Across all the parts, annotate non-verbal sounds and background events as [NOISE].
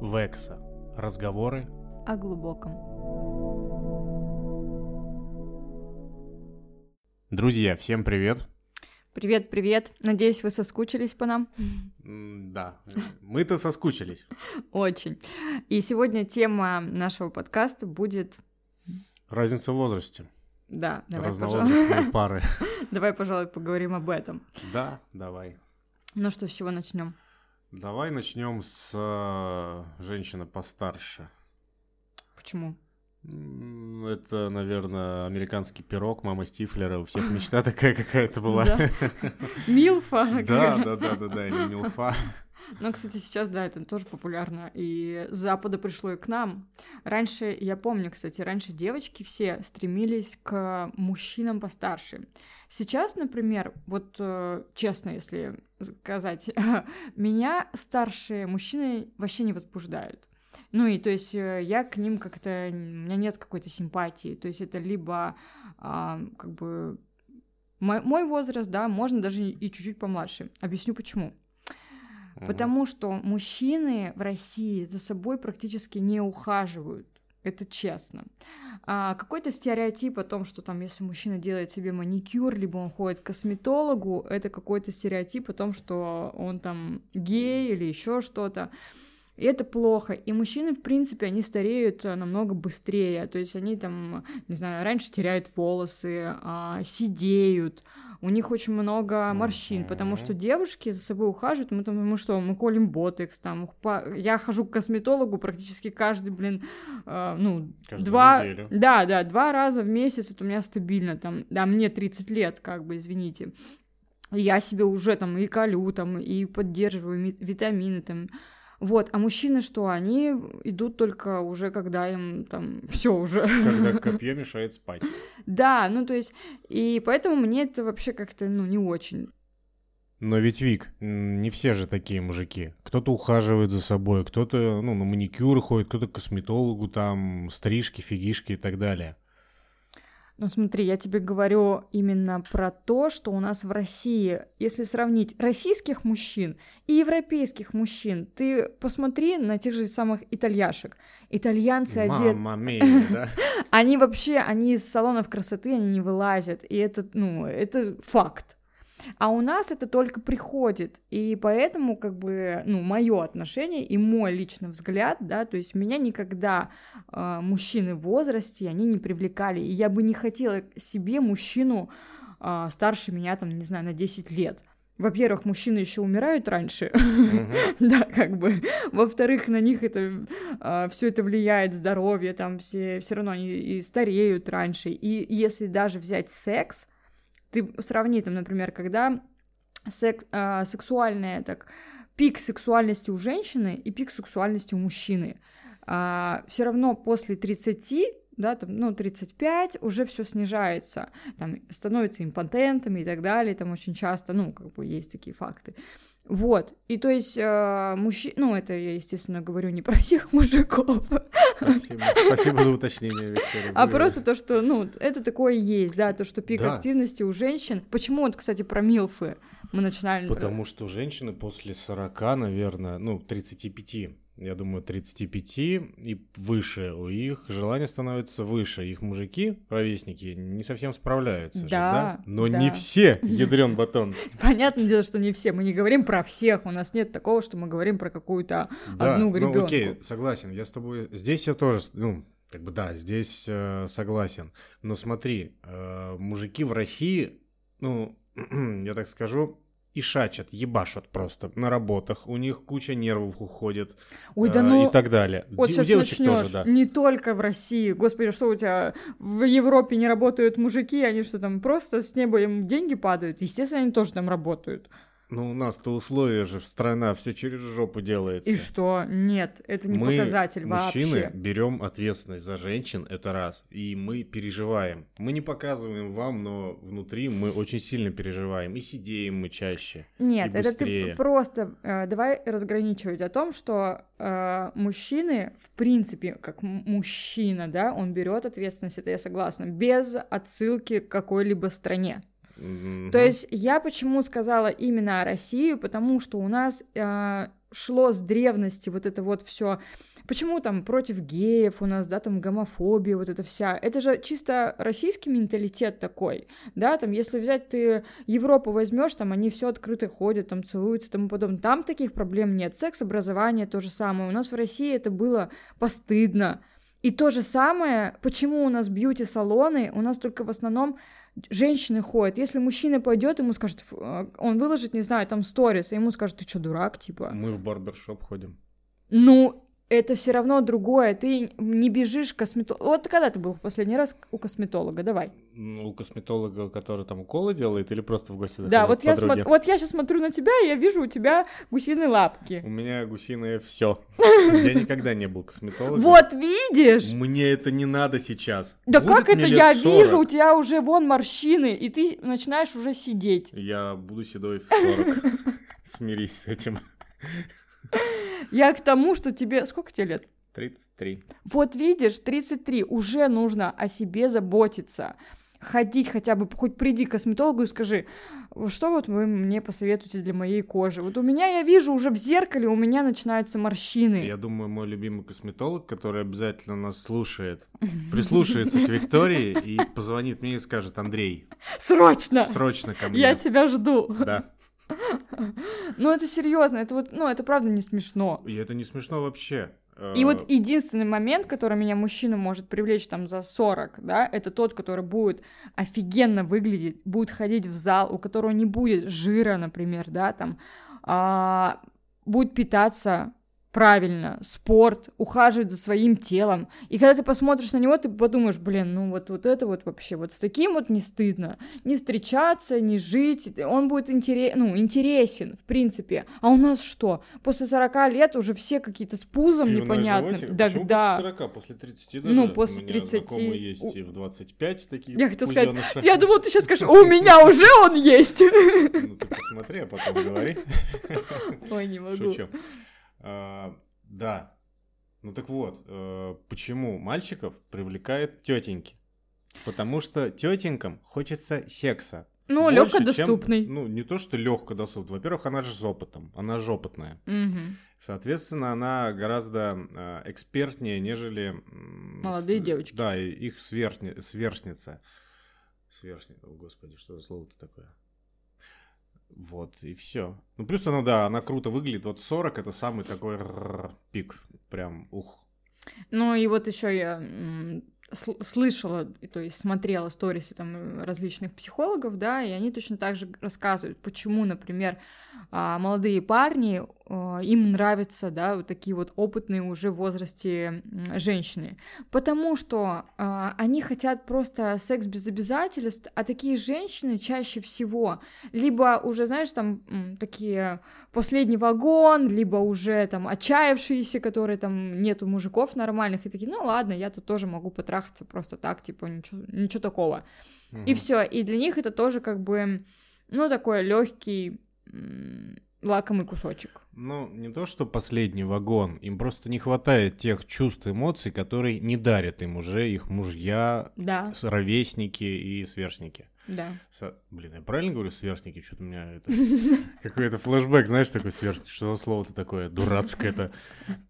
Векса. Разговоры о глубоком. Друзья, всем привет. Привет, привет. Надеюсь, вы соскучились по нам. Да, мы-то соскучились. Очень. И сегодня тема нашего подкаста будет... Разница в возрасте. Да, давай, Разновозрастные пары. [LAUGHS] Давай, пожалуй, поговорим об этом. Да, давай. Ну что, с чего начнем? Давай начнем с э, женщины постарше. Почему? Это, наверное, американский пирог, мама Стифлера. У всех мечта [LAUGHS] такая какая-то была. [LAUGHS] Милфа. Да, да, да, да, да, или Милфа. Ну, кстати, сейчас, да, это тоже популярно. И с Запада пришло и к нам. Раньше, я помню, кстати, раньше девочки все стремились к мужчинам постарше. Сейчас, например, вот э, честно, если сказать, [LAUGHS] меня старшие мужчины вообще не возбуждают. Ну и то есть э, я к ним как-то, у меня нет какой-то симпатии. То есть это либо а, как бы мой, мой возраст, да, можно даже и чуть-чуть помладше. Объясню почему. Потому что мужчины в России за собой практически не ухаживают. Это честно. А, какой-то стереотип о том, что там, если мужчина делает себе маникюр, либо он ходит к косметологу, это какой-то стереотип о том, что он там гей или еще что-то. И это плохо. И мужчины, в принципе, они стареют намного быстрее. То есть они там, не знаю, раньше теряют волосы, а, сидеют, у них очень много морщин, потому что девушки за собой ухаживают, мы там, мы что, мы колем ботекс, там, я хожу к косметологу практически каждый, блин, э, ну, Каждую два, неделю. да, да, два раза в месяц, это у меня стабильно, там, да, мне 30 лет, как бы, извините, я себе уже там и колю, там, и поддерживаю ми- витамины, там, вот, а мужчины что? Они идут только уже, когда им там [LAUGHS] все уже. Когда [LAUGHS] копье мешает спать. Да, ну то есть, и поэтому мне это вообще как-то, ну, не очень. Но ведь, Вик, не все же такие мужики. Кто-то ухаживает за собой, кто-то, ну, на маникюр ходит, кто-то к косметологу, там, стрижки, фигишки и так далее. Ну смотри, я тебе говорю именно про то, что у нас в России, если сравнить российских мужчин и европейских мужчин, ты посмотри на тех же самых итальяшек. Итальянцы одеты... [LAUGHS] Они вообще, они из салонов красоты, они не вылазят, и это, ну, это факт. А у нас это только приходит, и поэтому, как бы, ну, мое отношение и мой личный взгляд, да, то есть меня никогда э, мужчины в возрасте, они не привлекали, и я бы не хотела себе мужчину э, старше меня, там, не знаю, на 10 лет. Во-первых, мужчины еще умирают раньше, [LAUGHS] да, как бы. Во-вторых, на них это все это влияет здоровье, там все все равно они и стареют раньше. И если даже взять секс, ты сравни там, например, когда секс, э, сексуальная, так, пик сексуальности у женщины и пик сексуальности у мужчины. А, все равно после 30, да, там, ну, 35 уже все снижается, там, становятся импотентами и так далее, там очень часто, ну, как бы есть такие факты. Вот, и то есть э, мужчина, ну, это я, естественно, говорю не про всех мужиков, Спасибо. Спасибо за уточнение, Виктория. а Вы- просто то, что, ну, это такое есть, да, то, что пик Да. активности у женщин. Почему вот, кстати, про милфы мы начинали? Потому что женщины после 40, наверное, ну, 35, я думаю, 35 и выше, у их желание становится выше. Их мужики, ровесники, не совсем справляются. же, Да, да? Но да. не все, [LAUGHS] ядрен батон. Понятное дело, что не все. Мы не говорим про всех. У нас нет такого, что мы говорим про какую-то Да, одну ну гребенку. окей, согласен, я с тобой... Здесь я тоже, ну, как бы да, здесь э, согласен. Но смотри, э, мужики в России, ну, [CLEARS THROAT] я так скажу, и шачат, ебашат просто на работах, у них куча нервов уходит Ой, да э, ну... и так далее. Вот Де- сейчас девочек тоже, да. Не только в России. Господи, что у тебя в Европе не работают мужики, они что там просто с неба им деньги падают? Естественно, они тоже там работают. Ну, у нас-то условия же, страна все через жопу делается. И что? Нет, это не мы, показатель мужчины, вообще. берем ответственность за женщин, это раз, и мы переживаем. Мы не показываем вам, но внутри мы очень сильно переживаем, и сидеем мы чаще. Нет, это ты просто э, давай разграничивать о том, что э, мужчины, в принципе, как мужчина, да, он берет ответственность, это я согласна, без отсылки к какой-либо стране. Мгм. То есть я почему сказала именно Россию, потому что у нас э, шло с древности вот это вот все. Почему там против геев у нас, да, там гомофобия, вот это вся. Это же чисто российский менталитет такой, да, там, если взять ты Европу возьмешь, там они все открыто ходят, там целуются, тому подобное. Там таких проблем нет. Секс, образование то же самое. У нас в России это было постыдно. И то же самое, почему у нас бьюти-салоны, у нас только в основном женщины ходят. Если мужчина пойдет, ему скажет, э, он выложит, не знаю, там сторис, и ему скажет, ты что, дурак, типа. Мы в барбершоп ходим. Ну, это все равно другое. Ты не бежишь к косметологу. Вот когда ты был в последний раз у косметолога? Давай. У косметолога, который там уколы делает, или просто в гости да, заходит вот к я, смотр- вот я сейчас смотрю на тебя, и я вижу у тебя гусиные лапки. У меня гусиное все. [LAUGHS] Я никогда не был косметологом. Вот видишь? Мне это не надо сейчас. Да как это я вижу, 40, у тебя уже вон морщины, и ты начинаешь уже сидеть. Я буду седой в 40. [LAUGHS] Смирись с этим. Я к тому, что тебе... Сколько тебе лет? 33. Вот видишь, 33, уже нужно о себе заботиться. Ходить хотя бы, хоть приди к косметологу и скажи, что вот вы мне посоветуете для моей кожи. Вот у меня, я вижу, уже в зеркале у меня начинаются морщины. Я думаю, мой любимый косметолог, который обязательно нас слушает, прислушается к Виктории и позвонит мне и скажет, Андрей, Срочно! срочно ко мне. Я тебя жду. Да. [LAUGHS] Ну, это серьезно, это вот, ну, это правда не смешно. И это не смешно вообще. И Э, вот единственный момент, который меня мужчина может привлечь там за 40, да, это тот, который будет офигенно выглядеть, будет ходить в зал, у которого не будет жира, например, да, там, а, будет питаться правильно, спорт, ухаживать за своим телом. И когда ты посмотришь на него, ты подумаешь, блин, ну вот, вот это вот вообще, вот с таким вот не стыдно. Не встречаться, не жить. Он будет интерес, ну, интересен, в принципе. А у нас что? После 40 лет уже все какие-то с пузом непонятно. Да, Почему да. после 40? После 30 даже? Ну, после У меня 30. знакомые есть У- и в 25 такие Я хотела сказать. Я думала, ты сейчас скажешь, [LAUGHS] у меня уже он есть. Ну, ты посмотри, а потом говори. Ой, не могу. Шучу. А, Да. Ну так вот, э, почему мальчиков привлекает тетеньки? Потому что тетенькам хочется секса. Ну, Больше, легко чем- доступный. Ну, не то, что легко доступный. Во-первых, она же с опытом. Она же опытная. Соответственно, она гораздо э, экспертнее, нежели... Молодые с- девочки. Да, их сверхни- сверстница. Сверстница, о господи, что за слово-то такое? Вот, и все. Ну, плюс она, да, она круто выглядит. Вот 40 это самый такой пик. Прям, ух. Ну и вот еще я слышала, то есть смотрела сторисы там э, различных психологов, да, и они точно так же рассказывают, почему, например, а, молодые парни, а, им нравятся, да, вот такие вот опытные уже в возрасте женщины, потому что а, они хотят просто секс без обязательств, а такие женщины чаще всего либо уже, знаешь, там такие последний вагон, либо уже там отчаявшиеся, которые там нету мужиков нормальных, и такие, ну ладно, я тут тоже могу потрахаться просто так, типа, ничего, ничего такого. И Мгм. все. И для них это тоже как бы, ну, такой легкий лакомый кусочек. Ну, не то, что последний вагон. Им просто не хватает тех чувств, эмоций, которые не дарят им уже их мужья, Да, ровесники и сверстники. Да. Со- Блин, я правильно говорю сверстники? Что-то у меня это... [LAUGHS] Какой-то флешбэк, знаешь, такой сверстник. Что за слово-то такое дурацкое-то?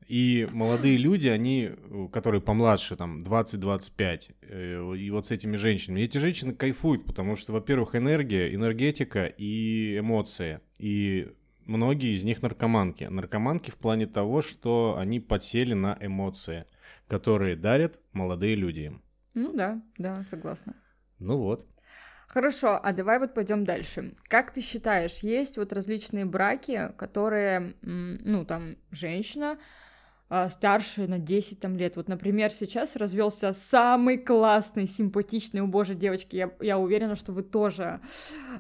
И молодые люди, они, которые помладше, там, 20-25, э, и вот с этими женщинами, эти женщины кайфуют, потому что, во-первых, энергия, энергетика и эмоции. И многие из них наркоманки. Наркоманки в плане того, что они подсели на эмоции, которые дарят молодые люди им. Ну да, да, согласна. Ну вот. Хорошо, а давай вот пойдем дальше. Как ты считаешь, есть вот различные браки, которые, ну, там, женщина старше на 10 там, лет. Вот, например, сейчас развелся самый классный, симпатичный, у божьей девочки. Я, я уверена, что вы тоже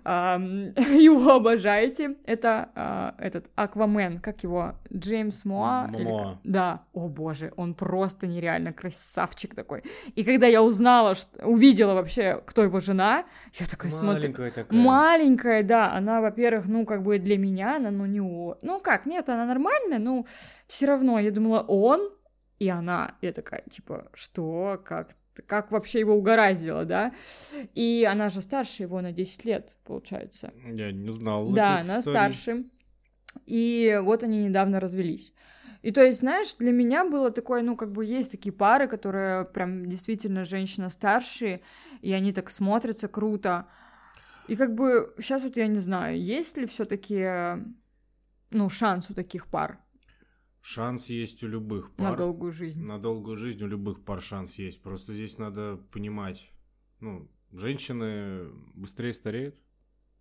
ам, [LAUGHS] его обожаете. Это а, этот Аквамен, как его? Джеймс Моа? или Моа. как? Да, о боже, он просто нереально красавчик такой. И когда я узнала, что, увидела вообще, кто его жена, я такая смотрю... Маленькая такая. Маленькая, да, она, во-первых, ну, как бы для меня, она, ну, не. Ну, как, нет, она нормальная, но все равно, я думала, он и она. Я такая, типа, что, как, как вообще его угораздило, да? И она же старше его на 10 лет, получается. Я не знал. Да, она истории. старше. И вот они недавно развелись. И то есть, знаешь, для меня было такое, ну, как бы есть такие пары, которые прям действительно женщина старшие, и они так смотрятся круто. И как бы сейчас вот я не знаю, есть ли все-таки, ну, шанс у таких пар? Шанс есть у любых пар. На долгую жизнь. На долгую жизнь у любых пар шанс есть. Просто здесь надо понимать, ну, женщины быстрее стареют.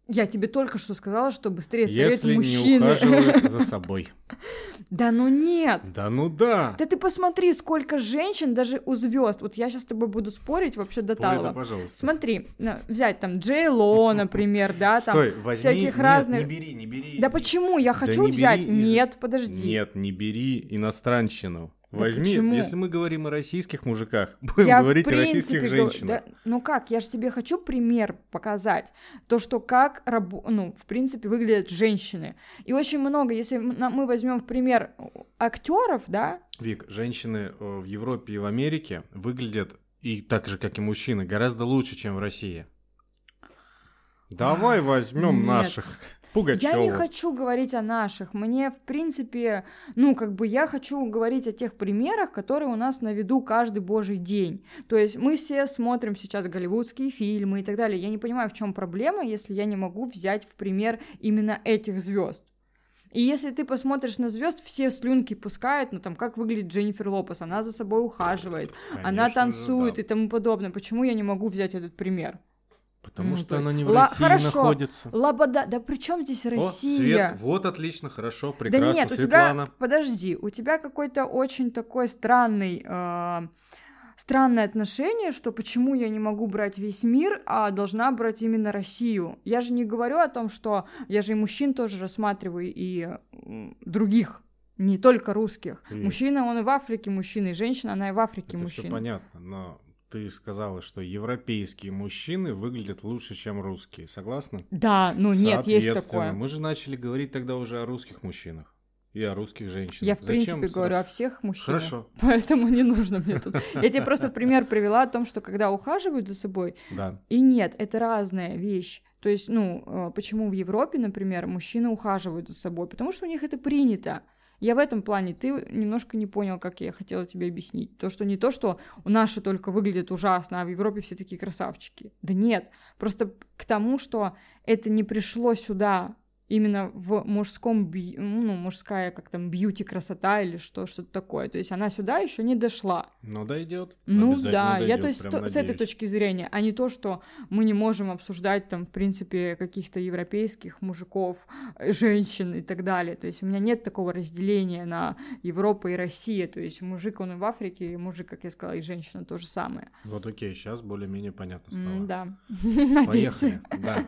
Я тебе только что сказала, что быстрее стареют Если мужчины. Если не ухаживают за [LAUGHS] собой. Да ну нет. Да ну да. Да ты посмотри, сколько женщин даже у звезд. Вот я сейчас с тобой буду спорить вообще до талого. пожалуйста. Смотри, взять там Джей Ло, [LAUGHS] например, да, там Стой, возьми, всяких нет, разных. не бери, не бери. Да почему? Я хочу да взять. Из... Нет, подожди. Нет, не бери иностранщину. Возьми, почему? если мы говорим о российских мужиках, [LAUGHS] будем я говорить принципе, о российских женщинах. Да, ну как, я же тебе хочу пример показать. То, что как, ну, в принципе, выглядят женщины. И очень много, если мы возьмем в пример актеров, да. Вик, женщины э, в Европе и в Америке выглядят и так же, как и мужчины, гораздо лучше, чем в России. Давай возьмем наших. Пугачёва. Я не хочу говорить о наших. Мне, в принципе, ну, как бы я хочу говорить о тех примерах, которые у нас на виду каждый божий день. То есть мы все смотрим сейчас голливудские фильмы и так далее. Я не понимаю, в чем проблема, если я не могу взять в пример именно этих звезд. И если ты посмотришь на звезд, все слюнки пускают, ну там как выглядит Дженнифер Лопес, она за собой ухаживает, Конечно, она танцует да. и тому подобное. Почему я не могу взять этот пример? Потому ну, что она не в Ла- России хорошо. находится. Лобода, да при чем здесь Россия? О, Свет, вот отлично, хорошо, прекрасно, да нет, Светлана. У тебя, подожди, у тебя какой-то очень такой странный, э, странное отношение, что почему я не могу брать весь мир, а должна брать именно Россию. Я же не говорю о том, что я же и мужчин тоже рассматриваю, и других не только русских. И... Мужчина, он и в Африке мужчина, и женщина, она и в Африке Это мужчина. Все понятно, но ты сказала, что европейские мужчины выглядят лучше, чем русские. Согласна? Да, ну нет, есть такое. Мы же начали говорить тогда уже о русских мужчинах и о русских женщинах. Я, в Зачем принципе, говорю о всех мужчинах. Хорошо. [LAUGHS] Поэтому не нужно мне тут. Я тебе просто пример привела о том, что когда ухаживают за собой, да. и нет, это разная вещь. То есть, ну, э, почему в Европе, например, мужчины ухаживают за собой? Потому что у них это принято. Я в этом плане, ты немножко не понял, как я хотела тебе объяснить. То, что не то, что у наши только выглядят ужасно, а в Европе все такие красавчики. Да нет, просто к тому, что это не пришло сюда именно в мужском, ну, мужская, как там, бьюти-красота или что, что-то такое. То есть она сюда еще не дошла. Но дойдет. Ну да, дойдет, я то есть то, с этой точки зрения, а не то, что мы не можем обсуждать там, в принципе, каких-то европейских мужиков, женщин и так далее. То есть у меня нет такого разделения на Европу и Россию. То есть мужик, он и в Африке, и мужик, как я сказала, и женщина то же самое. Вот окей, сейчас более-менее понятно стало. Mm, да. [LAUGHS] Поехали, да.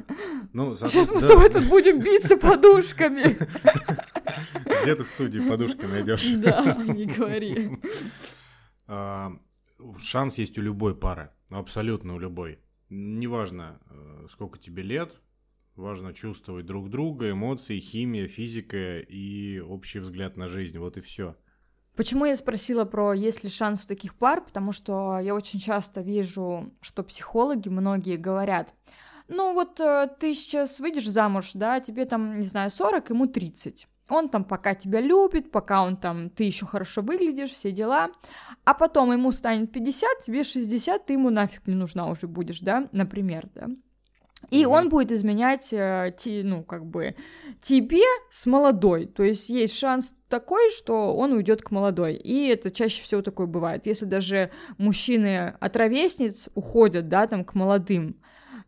Ну, Сейчас мы с тобой тут будем биться с подушками. Где ты в студии подушки найдешь? Да, не говори. А, шанс есть у любой пары, абсолютно у любой. Неважно, э, сколько тебе лет, важно чувствовать друг друга, эмоции, химия, физика и общий взгляд на жизнь. Вот и все. Почему я спросила про есть ли шанс у таких пар? Потому что я очень часто вижу, что психологи многие говорят, ну вот э, ты сейчас выйдешь замуж, да, тебе там, не знаю, 40, ему 30. Он там пока тебя любит, пока он там, ты еще хорошо выглядишь, все дела. А потом ему станет 50, тебе 60, ты ему нафиг не нужна уже будешь, да, например, да. И mm-hmm. он будет изменять, э, ну, как бы, тебе с молодой. То есть есть шанс такой, что он уйдет к молодой. И это чаще всего такое бывает. Если даже мужчины от ровесниц уходят, да, там, к молодым,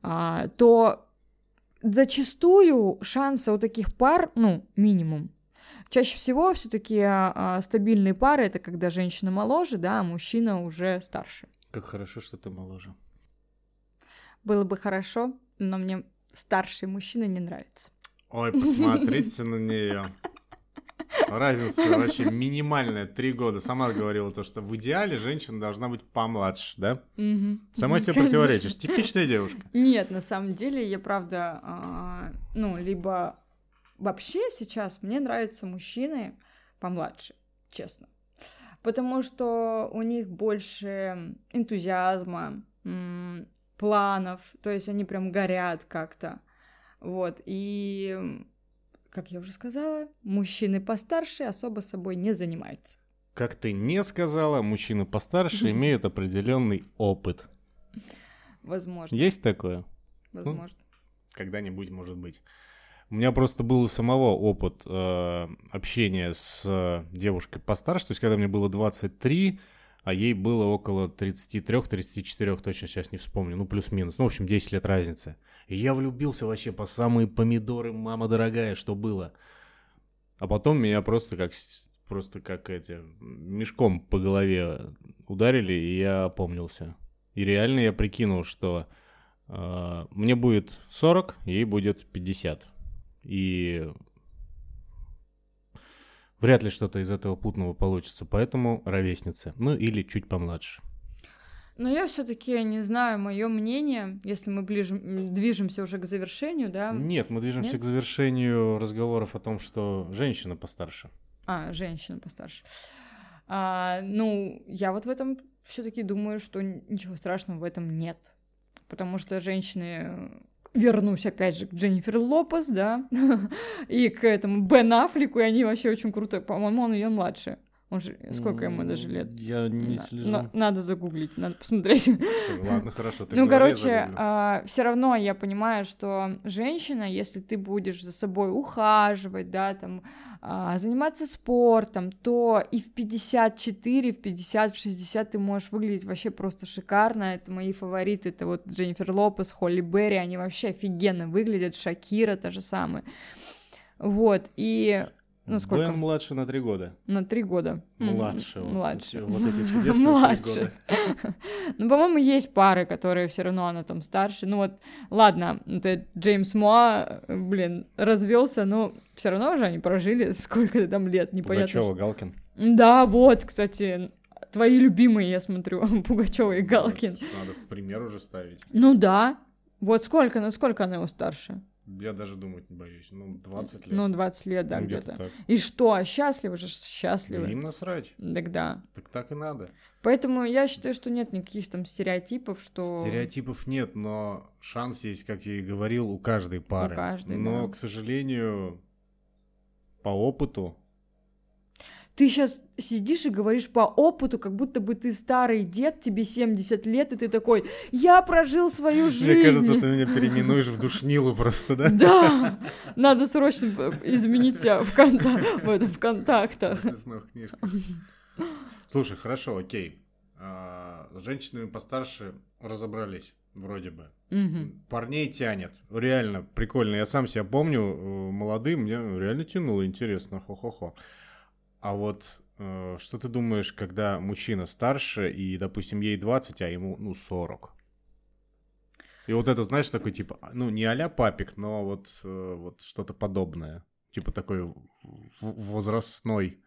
то зачастую шансы у таких пар, ну, минимум. Чаще всего все-таки а, стабильные пары это когда женщина моложе, да, а мужчина уже старше. Как хорошо, что ты моложе. Было бы хорошо, но мне старший мужчина не нравится. Ой, посмотрите на нее. Разница вообще минимальная, три года. Сама говорила то, что в идеале женщина должна быть помладше, да? Угу. Сама себе противоречишь. Типичная девушка. Нет, на самом деле я правда, а, ну, либо вообще сейчас мне нравятся мужчины помладше, честно. потому что у них больше энтузиазма, планов, то есть они прям горят как-то. Вот, и, как я уже сказала, мужчины постарше особо собой не занимаются. Как ты не сказала, мужчины постарше [LAUGHS] имеют определенный опыт. Возможно. Есть такое? Возможно. Ну, когда-нибудь, может быть. У меня просто был у самого опыт э, общения с э, девушкой постарше, то есть когда мне было 23, а ей было около 33-34, точно сейчас не вспомню, ну плюс-минус, ну в общем 10 лет разницы. И я влюбился вообще по самые помидоры, мама дорогая, что было. А потом меня просто как просто как эти мешком по голове ударили, и я опомнился. И реально я прикинул, что э, мне будет 40, ей будет 50. И вряд ли что-то из этого путного получится, поэтому ровесница, ну или чуть помладше. Но я все-таки не знаю, мое мнение, если мы ближе, движемся уже к завершению, да? Нет, мы движемся Нет? к завершению разговоров о том, что женщина постарше. А, женщина постарше. А, ну, я вот в этом все-таки думаю, что ничего страшного в этом нет. Потому что женщины вернусь опять же к Дженнифер Лопес, да, [LAUGHS] и к этому Бен Аффлеку, и они вообще очень круто, по-моему, он ее младше. Он же, сколько ему даже лет? Я не на, слежу. На, надо загуглить, надо посмотреть. Ладно, хорошо. Ты ну, короче, а, все равно я понимаю, что женщина, если ты будешь за собой ухаживать, да, там, а, заниматься спортом, то и в 54, в 50, в 60 ты можешь выглядеть вообще просто шикарно. Это мои фавориты, это вот Дженнифер Лопес, Холли Берри, они вообще офигенно выглядят, Шакира та же самая. Вот, и ну, сколько? Бен младше на три года. На три года. Младше. Младше. Вот эти [LAUGHS] чудесные младше. года. [LAUGHS] ну, по-моему, есть пары, которые все равно она там старше. Ну вот, ладно, это Джеймс Моа, блин, развелся, но все равно же они прожили [LAUGHS] сколько там лет, непонятно. Пугачева, Галкин. Да, вот, кстати, твои любимые, я смотрю, Пугачева и Галкин. Надо в пример уже ставить. Ну да. Вот сколько, насколько она его старше? Я даже думать не боюсь. Ну, 20 лет. Ну, 20 лет, да, ну, где-то. где И что, счастливы же, счастливы. Да им насрать. Так да. Так так и надо. Поэтому я считаю, что нет никаких там стереотипов, что... Стереотипов нет, но шанс есть, как я и говорил, у каждой пары. У каждой, Но, да. к сожалению, по опыту ты сейчас сидишь и говоришь по опыту, как будто бы ты старый дед, тебе 70 лет, и ты такой, я прожил свою жизнь. [LAUGHS] Мне кажется, ты меня переименуешь в душнилу просто, да? Да, надо срочно изменить себя в, конта... в, этом, в контактах. [LAUGHS] Слушай, хорошо, окей. А, с женщинами постарше разобрались, вроде бы. Угу. Парней тянет. Реально прикольно. Я сам себя помню, э, молодым, мне реально тянуло, интересно, хо-хо-хо. А вот э, что ты думаешь, когда мужчина старше, и, допустим, ей 20, а ему, ну, 40? И вот это, знаешь, такой, типа, ну, не а папик, но вот, э, вот что-то подобное. Типа такой возрастной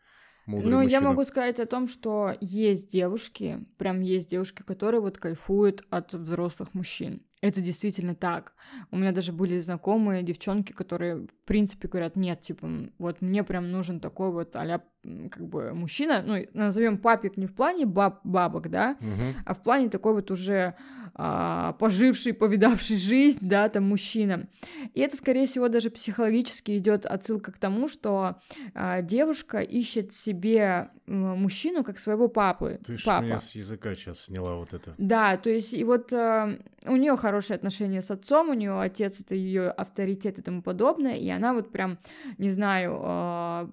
мудрый Ну, мужчина. я могу сказать о том, что есть девушки, прям есть девушки, которые вот кайфуют от взрослых мужчин. Это действительно так. У меня даже были знакомые девчонки, которые, в принципе, говорят, нет, типа, вот мне прям нужен такой вот а как бы мужчина, ну, назовем папик не в плане баб бабок, да, угу. а в плане такой вот уже а, поживший, повидавший жизнь, да, там мужчина. И это, скорее всего, даже психологически идет отсылка к тому, что а, девушка ищет себе мужчину как своего папы. Ты папа. меня с языка сейчас сняла вот это. Да, то есть и вот а, у нее хорошие отношения с отцом, у нее отец это ее авторитет и тому подобное, и она вот прям, не знаю, а,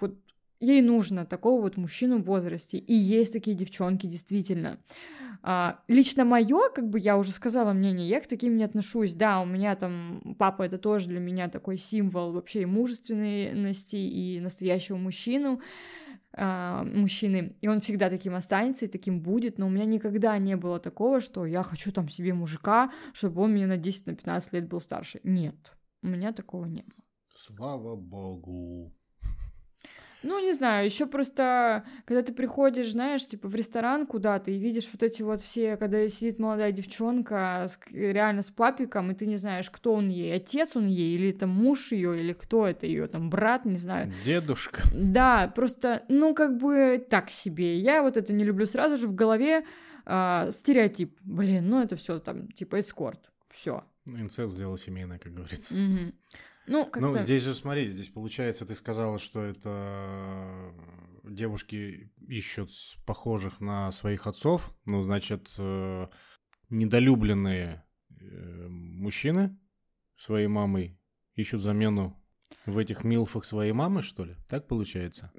вот ей нужно такого вот мужчину в возрасте. И есть такие девчонки, действительно. А, лично мое, как бы я уже сказала мнение, я к таким не отношусь. Да, у меня там папа это тоже для меня такой символ вообще и мужественности, и настоящего мужчину а, мужчины, и он всегда таким останется и таким будет, но у меня никогда не было такого, что я хочу там себе мужика, чтобы он мне на 10-15 на 15 лет был старше. Нет, у меня такого не было. Слава богу. Ну, не знаю, еще просто, когда ты приходишь, знаешь, типа в ресторан куда-то и видишь вот эти вот все, когда сидит молодая девчонка с, реально с папиком, и ты не знаешь, кто он ей, отец он ей, или это муж ее, или кто это ее, там, брат, не знаю. Дедушка. Да, просто, ну, как бы так себе. Я вот это не люблю. Сразу же в голове э, стереотип. Блин, ну это все там, типа, эскорт. Все. Инцест сделал семейное, как говорится. Угу. Ну, как ну, здесь же, смотри, здесь получается, ты сказала, что это девушки ищут похожих на своих отцов, ну, значит, э, недолюбленные э, мужчины своей мамой ищут замену в этих милфах своей мамы, что ли? Так получается?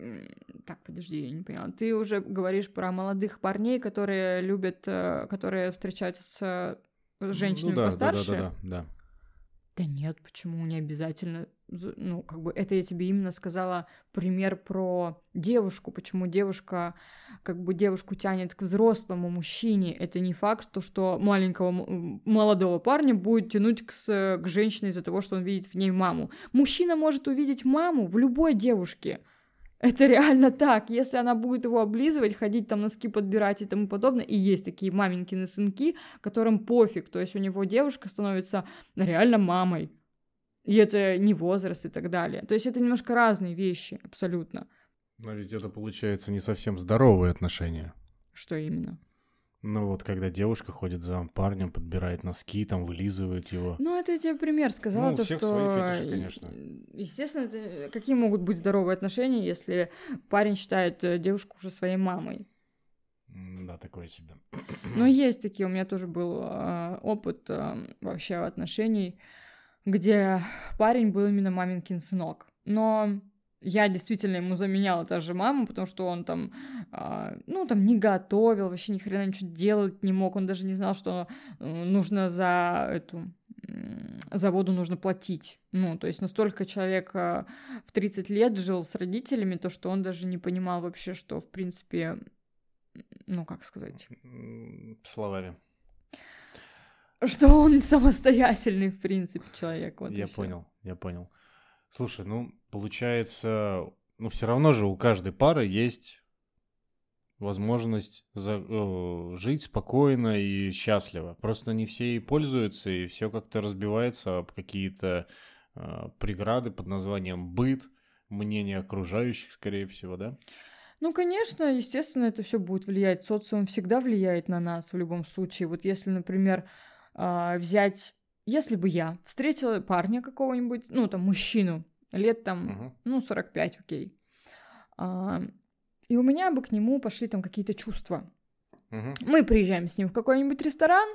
Так, подожди, я не поняла. Ты уже говоришь про молодых парней, которые любят, э, которые встречаются с женщинами ну, да, постарше? Да, да, да, да. Да нет, почему не обязательно? Ну, как бы это я тебе именно сказала пример про девушку, почему девушка, как бы девушку тянет к взрослому мужчине. Это не факт, то, что маленького молодого парня будет тянуть к, к женщине из-за того, что он видит в ней маму. Мужчина может увидеть маму в любой девушке. Это реально так. Если она будет его облизывать, ходить там носки подбирать и тому подобное, и есть такие маменькины сынки, которым пофиг, то есть у него девушка становится реально мамой. И это не возраст и так далее. То есть это немножко разные вещи, абсолютно. Но ведь это получается не совсем здоровые отношения. Что именно? Ну вот, когда девушка ходит за парнем, подбирает носки, там вылизывает его. Ну, это я тебе пример сказала, ну, то, всех что... свои фетиши, конечно. Естественно, это... какие могут быть здоровые отношения, если парень считает э, девушку уже своей мамой? Да, такое себе. [CLEARS THROAT] Ну, есть такие, у меня тоже был э, опыт э, вообще отношений, где парень был именно маменькин сынок. Но я действительно ему заменяла даже маму, потому что он там, а, ну, там не готовил, вообще ни хрена ничего делать не мог, он даже не знал, что э, нужно за эту за воду нужно платить. Ну, то есть настолько человек в 30 лет жил с родителями, то что он даже не понимал вообще, что, в принципе, ну, как сказать... Словаре. Что он самостоятельный, в принципе, человек. Вот я понял, я понял. Слушай, ну, получается, ну, все равно же у каждой пары есть возможность за, э, жить спокойно и счастливо. Просто не все и пользуются, и все как-то разбивается об какие-то э, преграды под названием быт, мнение окружающих, скорее всего, да? Ну, конечно, естественно, это все будет влиять. Социум всегда влияет на нас в любом случае. Вот если, например, э, взять если бы я встретила парня какого-нибудь, ну, там, мужчину, лет там, uh-huh. ну, 45, окей, а, и у меня бы к нему пошли там какие-то чувства. Uh-huh. Мы приезжаем с ним в какой-нибудь ресторан,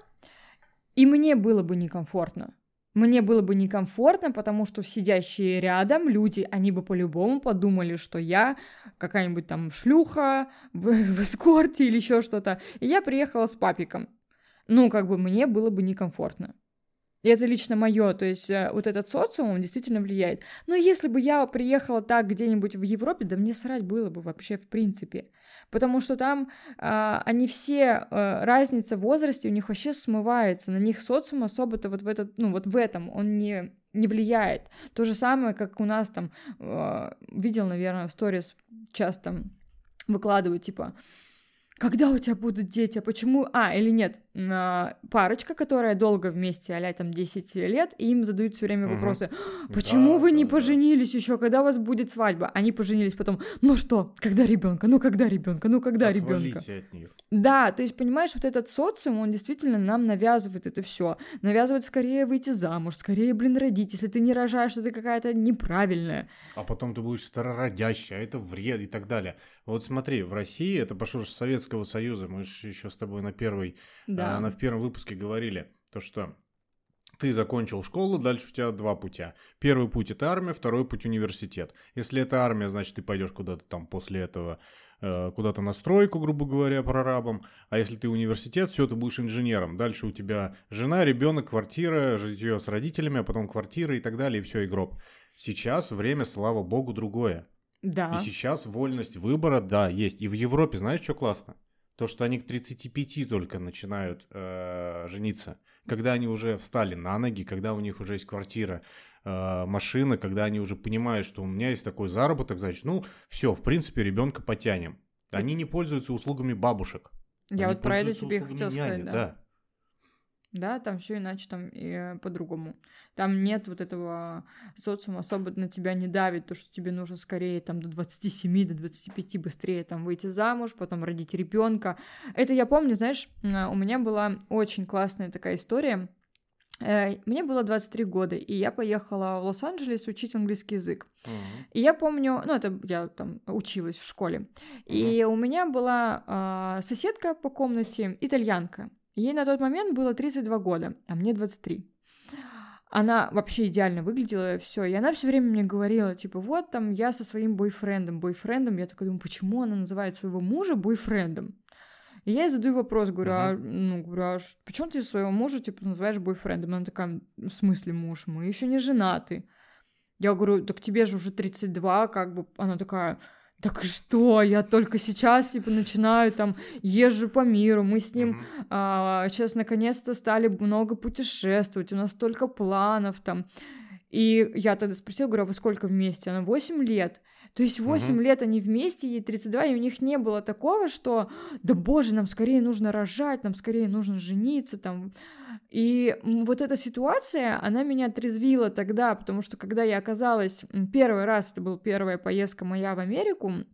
и мне было бы некомфортно. Мне было бы некомфортно, потому что сидящие рядом люди, они бы по-любому подумали, что я какая-нибудь там шлюха в, [LAUGHS] в эскорте или еще что-то. И я приехала с папиком. Ну, как бы мне было бы некомфортно. И это лично мое, то есть э, вот этот социум, действительно влияет. Но если бы я приехала так где-нибудь в Европе, да мне срать было бы вообще в принципе. Потому что там а, они все, а, разница в возрасте у них вообще смывается, на них социум особо-то вот в этот, ну вот в этом он не, не влияет. То же самое, как у нас там, а, видел, наверное, в сторис часто выкладывают, типа, когда у тебя будут дети, а почему... А, или нет, парочка, которая долго вместе, а там 10 лет, и им задают все время вопросы, угу. почему да, вы да, не да. поженились еще, когда у вас будет свадьба? Они поженились потом, ну что, когда ребенка, ну когда ребенка, ну когда ребенка. от них. Да, то есть, понимаешь, вот этот социум, он действительно нам навязывает это все. Навязывает скорее выйти замуж, скорее, блин, родить. Если ты не рожаешь, то ты какая-то неправильная. А потом ты будешь старородящая, а это вред и так далее. Вот смотри, в России, это пошло с Советского Союза, мы же еще с тобой на первой, да. А, на в первом выпуске говорили, то что ты закончил школу, дальше у тебя два путя. Первый путь это армия, второй путь университет. Если это армия, значит ты пойдешь куда-то там после этого э, куда-то на стройку, грубо говоря, прорабом. А если ты университет, все, ты будешь инженером. Дальше у тебя жена, ребенок, квартира, житье с родителями, а потом квартира и так далее, и все, и гроб. Сейчас время, слава богу, другое. Да. И сейчас вольность выбора, да, есть. И в Европе, знаешь, что классно? То, что они к 35 только начинают э, жениться. Когда они уже встали на ноги, когда у них уже есть квартира, э, машины, когда они уже понимают, что у меня есть такой заработок, значит, ну, все, в принципе, ребенка потянем. Они не пользуются услугами бабушек. Я Они вот про это тебе и хотела сказать, няни, да. Да, там все иначе, там и э, по-другому. Там нет вот этого социума особо на тебя не давит, то, что тебе нужно скорее там до 27, до 25 быстрее там выйти замуж, потом родить ребенка. Это я помню, знаешь, а, у меня была очень классная такая история. Э, Мне было 23 года, и я поехала в Лос-Анджелес учить английский язык. Мгм. И я помню, ну, это я там училась в школе. И у меня была а, соседка по комнате, итальянка. Ей на тот момент было 32 года, а мне 23. Она вообще идеально выглядела, все. И она все время мне говорила, типа, вот там я со своим бойфрендом, бойфрендом. Я такая думаю, почему она называет своего мужа бойфрендом? И я ей задаю вопрос, говорю, а, ну, говорю, а почему ты своего мужа, типа, называешь бойфрендом? Она такая, в смысле муж? Мы еще не женаты. Я говорю, так тебе же уже 32, как бы. Она такая, так что, я только сейчас, типа, начинаю, там, езжу по миру, мы с ним а, сейчас наконец-то стали много путешествовать, у нас столько планов там. И я тогда спросила, говорю, а вы сколько вместе? Она 8 лет. То есть 8 Мгм. лет они вместе, ей 32, и у них не было такого, что, да боже, нам скорее нужно рожать, нам скорее нужно жениться, там. И вот эта ситуация, она меня отрезвила тогда, потому что когда я оказалась, первый раз, это была первая поездка моя в Америку,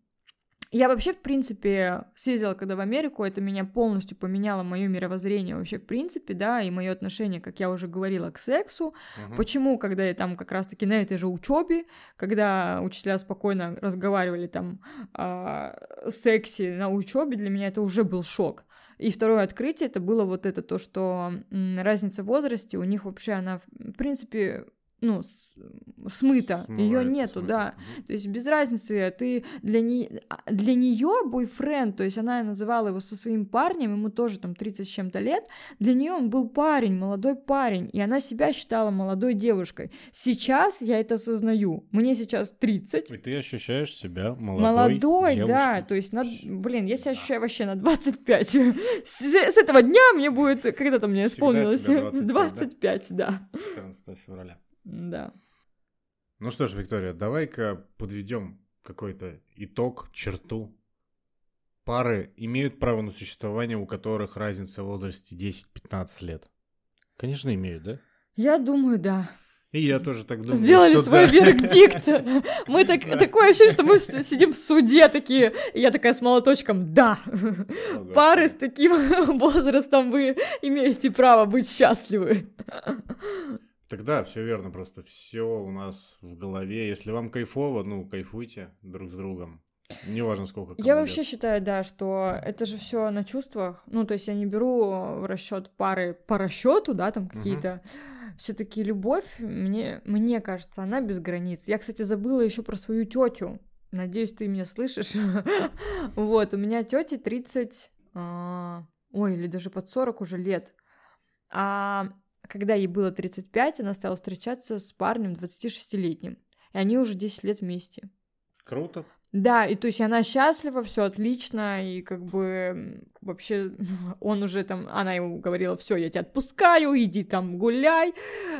я вообще, в принципе, съездила когда в Америку, это меня полностью поменяло мое мировоззрение вообще, в принципе, да, и мое отношение, как я уже говорила, к сексу. Мгм. Почему, когда я там как раз-таки на этой же учебе, когда учителя спокойно разговаривали там о сексе на учебе, для меня это уже был шок. И второе открытие это было вот это то, что разница в возрасте у них вообще она в принципе ну с- смыта, ее нету, смыто. да. То есть без разницы, ты для, не... а, для нее бойфренд, то есть она называла его со своим парнем, ему тоже там 30 с чем-то лет, для нее он был парень, молодой парень, и она себя считала молодой девушкой. Сейчас я это осознаю, мне сейчас 30, И ты ощущаешь себя молодой, Молодой, да, девушкой. то есть, на, блин, я себя Да. ощущаю вообще на 25. С, с этого дня мне будет, когда-то мне исполнилось тебе 25, да? 25, да. 14 февраля. Да. Ну что ж, Виктория, давай-ка подведем какой-то итог, черту. Пары имеют право на существование, у которых разница в возрасте 10-15 лет. Конечно, имеют, да? Я думаю, да. И я тоже так думаю. Сделали что свой да. вердикт. [LAUGHS] Мы так, Да. такое ощущение, что мы сидим в суде такие, и я такая с молоточком, да. О, Пары с таким [LAUGHS] возрастом вы имеете право быть счастливы. Тогда все верно, просто все у нас в голове. Если вам кайфово, ну, кайфуйте друг с другом. Неважно, сколько Я вообще лет. считаю, да, что это же все на чувствах. Ну, то есть я не беру в расчет пары по расчету, да, там какие-то. Все-таки любовь, мне, мне кажется, она без границ. Я, кстати, забыла еще про свою тетю. Надеюсь, ты меня слышишь. [LAUGHS] Вот, у меня тете 30, а, ой, или даже под 40 уже лет. А когда ей было 35, она стала встречаться с парнем 26-летним. И они уже 10 лет вместе. Круто. Да, и то есть она счастлива, все отлично, и как бы вообще [LAUGHS] он уже там, она ему говорила, все, я тебя отпускаю, иди там гуляй.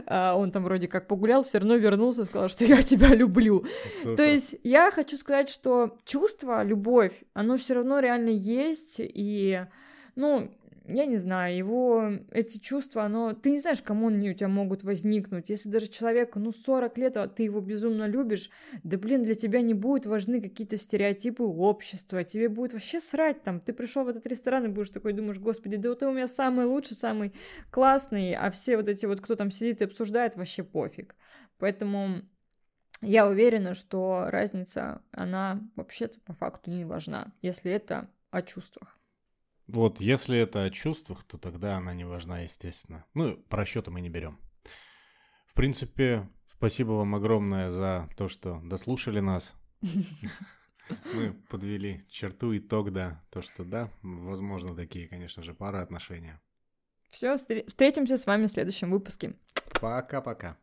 А он там вроде как погулял, все равно вернулся, сказал, что я тебя люблю. Супер. То есть я хочу сказать, что чувство, любовь, оно все равно реально есть, и, ну, я не знаю, его, эти чувства, оно, ты не знаешь, кому они у тебя могут возникнуть. Если даже человеку, ну, 40 лет, а ты его безумно любишь, да, блин, для тебя не будут важны какие-то стереотипы общества, тебе будет вообще срать там. Ты пришел в этот ресторан и будешь такой, думаешь, господи, да вот ты у меня самый лучший, самый классный, а все вот эти вот, кто там сидит и обсуждает, вообще пофиг. Поэтому я уверена, что разница, она вообще-то по факту не важна, если это о чувствах. Вот, если это о чувствах, то тогда она не важна, естественно. Ну, по расчету мы не берем. В принципе, спасибо вам огромное за то, что дослушали нас. Мы [LAUGHS] подвели черту, итог, да. То, что да, возможно, такие, конечно же, пары отношения. Все, встретимся с вами в следующем выпуске. Пока-пока.